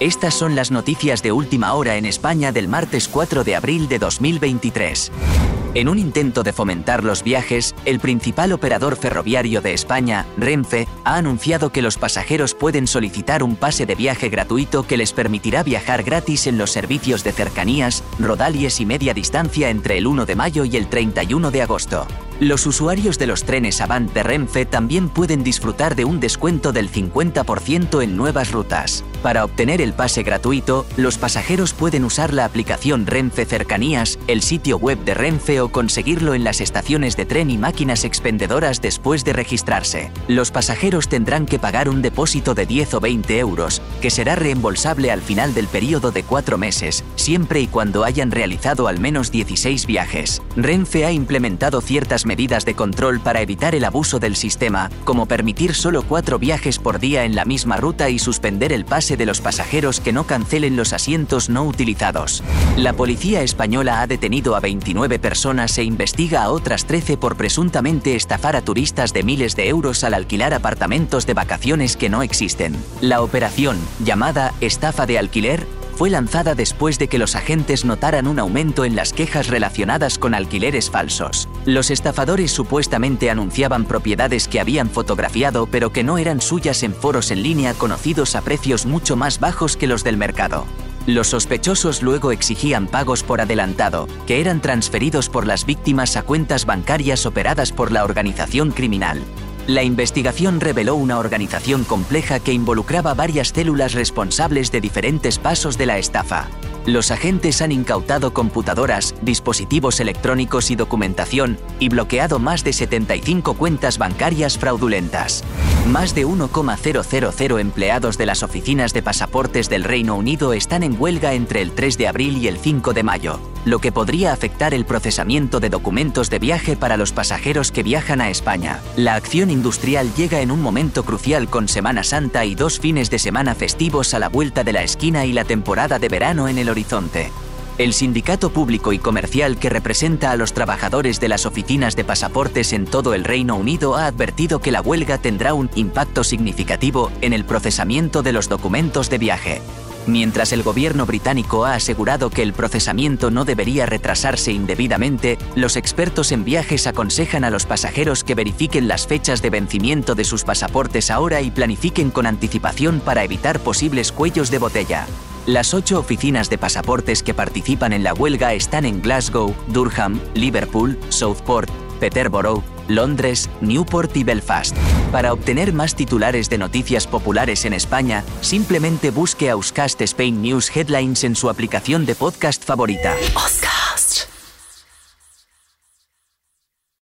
Estas son las noticias de última hora en España del martes 4 de abril de 2023. En un intento de fomentar los viajes, el principal operador ferroviario de España, Renfe, ha anunciado que los pasajeros pueden solicitar un pase de viaje gratuito que les permitirá viajar gratis en los servicios de cercanías, rodalies y media distancia entre el 1 de mayo y el 31 de agosto. Los usuarios de los trenes Avant de Renfe también pueden disfrutar de un descuento del 50% en nuevas rutas. Para obtener el pase gratuito, los pasajeros pueden usar la aplicación Renfe Cercanías, el sitio web de Renfe o conseguirlo en las estaciones de tren y máquinas expendedoras después de registrarse. Los pasajeros tendrán que pagar un depósito de 10 o 20 euros, que será reembolsable al final del periodo de cuatro meses, siempre y cuando hayan realizado al menos 16 viajes. Renfe ha implementado ciertas medidas de control para evitar el abuso del sistema, como permitir solo cuatro viajes por día en la misma ruta y suspender el pase de los pasajeros que no cancelen los asientos no utilizados. La policía española ha detenido a 29 personas e investiga a otras 13 por presuntamente estafar a turistas de miles de euros al alquilar apartamentos de vacaciones que no existen. La operación, llamada estafa de alquiler, fue lanzada después de que los agentes notaran un aumento en las quejas relacionadas con alquileres falsos. Los estafadores supuestamente anunciaban propiedades que habían fotografiado pero que no eran suyas en foros en línea conocidos a precios mucho más bajos que los del mercado. Los sospechosos luego exigían pagos por adelantado, que eran transferidos por las víctimas a cuentas bancarias operadas por la organización criminal. La investigación reveló una organización compleja que involucraba varias células responsables de diferentes pasos de la estafa. Los agentes han incautado computadoras, dispositivos electrónicos y documentación y bloqueado más de 75 cuentas bancarias fraudulentas. Más de 1,000 empleados de las oficinas de pasaportes del Reino Unido están en huelga entre el 3 de abril y el 5 de mayo, lo que podría afectar el procesamiento de documentos de viaje para los pasajeros que viajan a España. La acción industrial llega en un momento crucial con Semana Santa y dos fines de semana festivos a la vuelta de la esquina y la temporada de verano en el horizonte. El sindicato público y comercial que representa a los trabajadores de las oficinas de pasaportes en todo el Reino Unido ha advertido que la huelga tendrá un impacto significativo en el procesamiento de los documentos de viaje. Mientras el gobierno británico ha asegurado que el procesamiento no debería retrasarse indebidamente, los expertos en viajes aconsejan a los pasajeros que verifiquen las fechas de vencimiento de sus pasaportes ahora y planifiquen con anticipación para evitar posibles cuellos de botella. Las ocho oficinas de pasaportes que participan en la huelga están en Glasgow, Durham, Liverpool, Southport, Peterborough, Londres, Newport y Belfast. Para obtener más titulares de noticias populares en España, simplemente busque Auscast Spain News Headlines en su aplicación de podcast favorita.